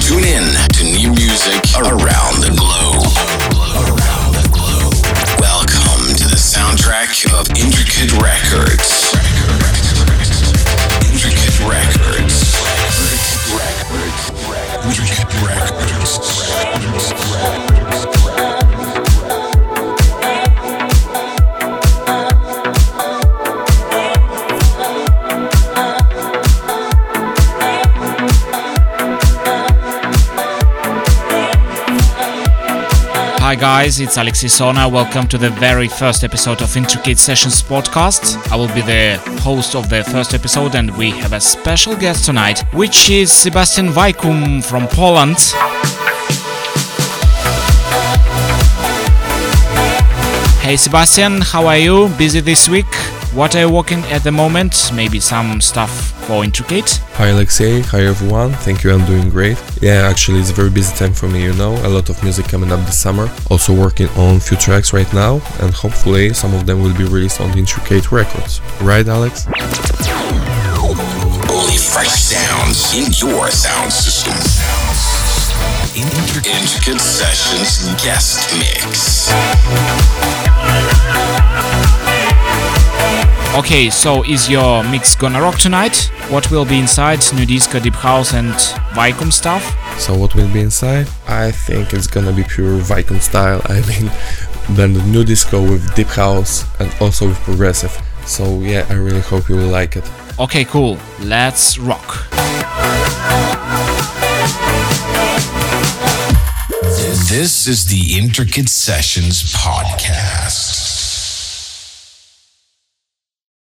Tune in to new music around the globe. Welcome to the soundtrack of Intricate Records. Hi guys, it's Alexis Sona. Welcome to the very first episode of Intricate Sessions podcast. I will be the host of the first episode and we have a special guest tonight, which is Sebastian Weikum from Poland. Hey Sebastian, how are you? Busy this week? What are you working at the moment? Maybe some stuff for Intricate? Hi Alexei, hi everyone, thank you, I'm doing great. Yeah, actually it's a very busy time for me, you know, a lot of music coming up this summer. Also working on few tracks right now, and hopefully some of them will be released on Intricate Records. Right Alex? Only fresh sounds in your sound system. Intricate Sessions guest mix. Okay, so is your mix gonna rock tonight? What will be inside? New disco, deep house, and Weikum stuff? So what will be inside? I think it's gonna be pure Weikum style, I mean, then the new disco with deep house and also with progressive. So yeah, I really hope you will like it. Okay, cool. Let's rock. This is the Intricate Sessions podcast.